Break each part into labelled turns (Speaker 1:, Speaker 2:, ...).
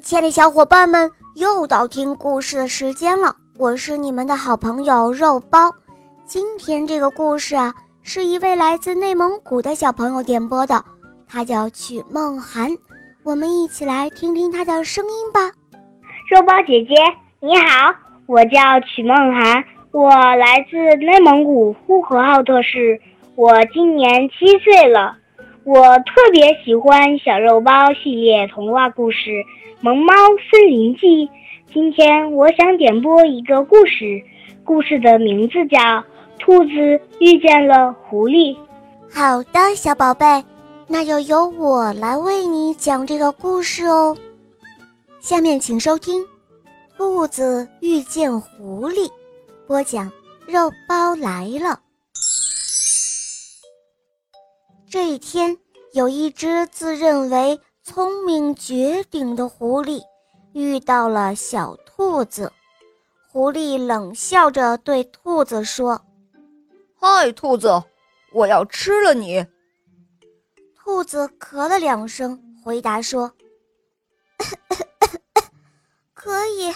Speaker 1: 亲爱的小伙伴们，又到听故事的时间了。我是你们的好朋友肉包。今天这个故事啊，是一位来自内蒙古的小朋友点播的，他叫曲梦涵。我们一起来听听他的声音吧。
Speaker 2: 肉包姐姐你好，我叫曲梦涵，我来自内蒙古呼和浩特市，我今年七岁了。我特别喜欢小肉包系列童话故事《萌猫森林记》。今天我想点播一个故事，故事的名字叫《兔子遇见了狐狸》。
Speaker 1: 好的，小宝贝，那就由我来为你讲这个故事哦。下面请收听《兔子遇见狐狸》，播讲肉包来了。这一天，有一只自认为聪明绝顶的狐狸遇到了小兔子。狐狸冷笑着对兔子说：“
Speaker 3: 嗨，兔子，我要吃了你。”
Speaker 1: 兔子咳了两声，回答说：“ 可以，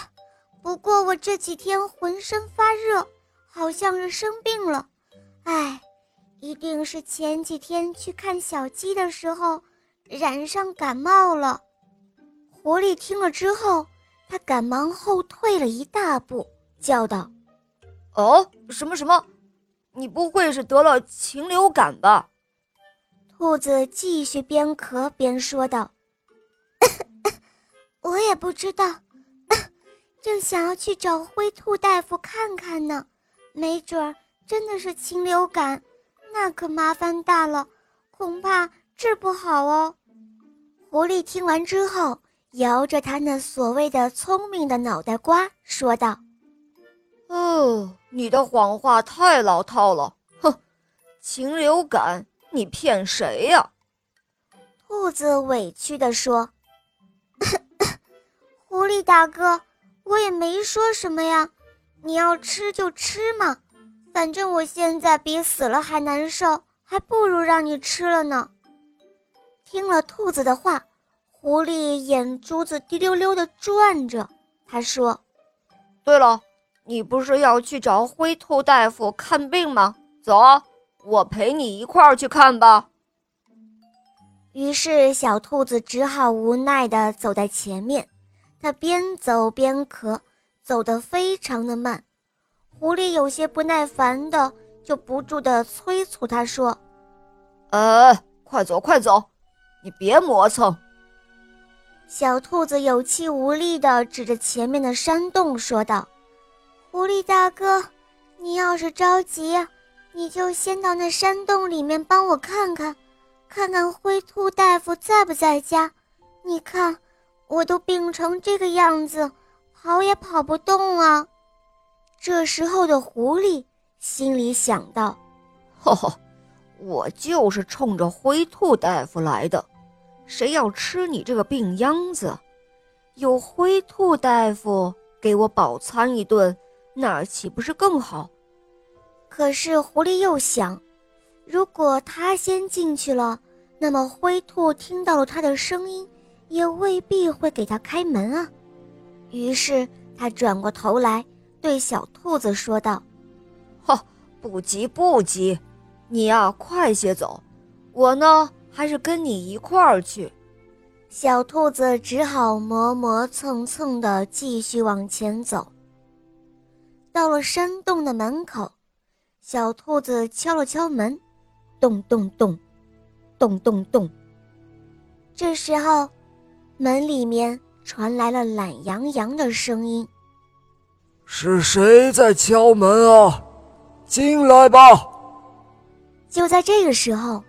Speaker 1: 不过我这几天浑身发热，好像是生病了。哎。”一定是前几天去看小鸡的时候染上感冒了。狐狸听了之后，他赶忙后退了一大步，叫道：“
Speaker 3: 哦，什么什么？你不会是得了禽流感吧？”
Speaker 1: 兔子继续边咳边说道：“我也不知道，正想要去找灰兔大夫看看呢，没准儿真的是禽流感。”那可麻烦大了，恐怕治不好哦。狐狸听完之后，摇着他那所谓的聪明的脑袋瓜，说道：“
Speaker 3: 哦，你的谎话太老套了，哼！禽流感，你骗谁呀？”
Speaker 1: 兔子委屈地说：“狐狸大哥，我也没说什么呀，你要吃就吃嘛。”反正我现在比死了还难受，还不如让你吃了呢。听了兔子的话，狐狸眼珠子滴溜溜的转着。他说：“
Speaker 3: 对了，你不是要去找灰兔大夫看病吗？走，我陪你一块儿去看吧。”
Speaker 1: 于是小兔子只好无奈地走在前面。它边走边咳，走得非常的慢。狐狸有些不耐烦的，就不住的催促他说：“
Speaker 3: 呃，快走快走，你别磨蹭。”
Speaker 1: 小兔子有气无力的指着前面的山洞说道：“狐狸大哥，你要是着急，你就先到那山洞里面帮我看看，看看灰兔大夫在不在家。你看，我都病成这个样子，跑也跑不动啊。”这时候的狐狸心里想到：“
Speaker 3: 呵呵，我就是冲着灰兔大夫来的，谁要吃你这个病秧子？有灰兔大夫给我饱餐一顿，那岂不是更好？”
Speaker 1: 可是狐狸又想，如果他先进去了，那么灰兔听到了他的声音，也未必会给他开门啊。于是他转过头来。对小兔子说道：“
Speaker 3: 哈，不急不急，你呀快些走，我呢还是跟你一块儿去。”
Speaker 1: 小兔子只好磨磨蹭蹭地继续往前走。到了山洞的门口，小兔子敲了敲门，咚咚咚，咚咚咚。这时候，门里面传来了懒洋洋的声音。
Speaker 4: 是谁在敲门啊？进来吧！
Speaker 1: 就在这个时候，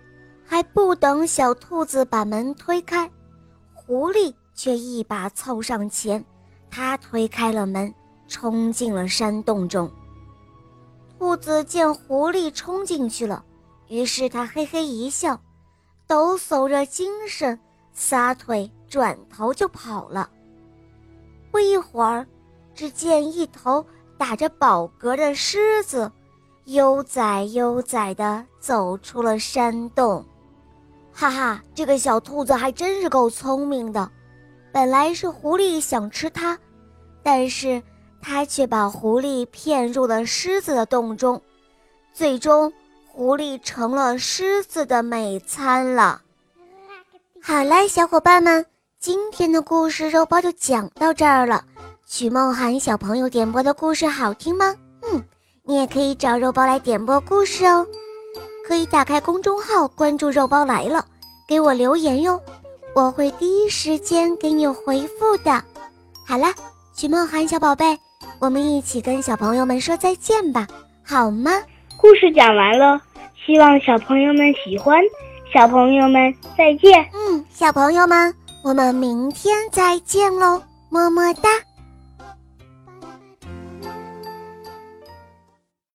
Speaker 1: 还不等小兔子把门推开，狐狸却一把凑上前，他推开了门，冲进了山洞中。兔子见狐狸冲进去了，于是他嘿嘿一笑，抖擞着精神，撒腿转头就跑了。不一会儿。只见一头打着饱嗝的狮子，悠哉悠哉地走出了山洞。哈哈，这个小兔子还真是够聪明的。本来是狐狸想吃它，但是它却把狐狸骗入了狮子的洞中，最终狐狸成了狮子的美餐了。好啦，小伙伴们，今天的故事肉包就讲到这儿了。曲梦涵小朋友点播的故事好听吗？嗯，你也可以找肉包来点播故事哦。可以打开公众号关注“肉包来了”，给我留言哟，我会第一时间给你回复的。好了，曲梦涵小宝贝，我们一起跟小朋友们说再见吧，好吗？
Speaker 2: 故事讲完了，希望小朋友们喜欢。小朋友们再见。
Speaker 1: 嗯，小朋友们，我们明天再见喽，么么哒。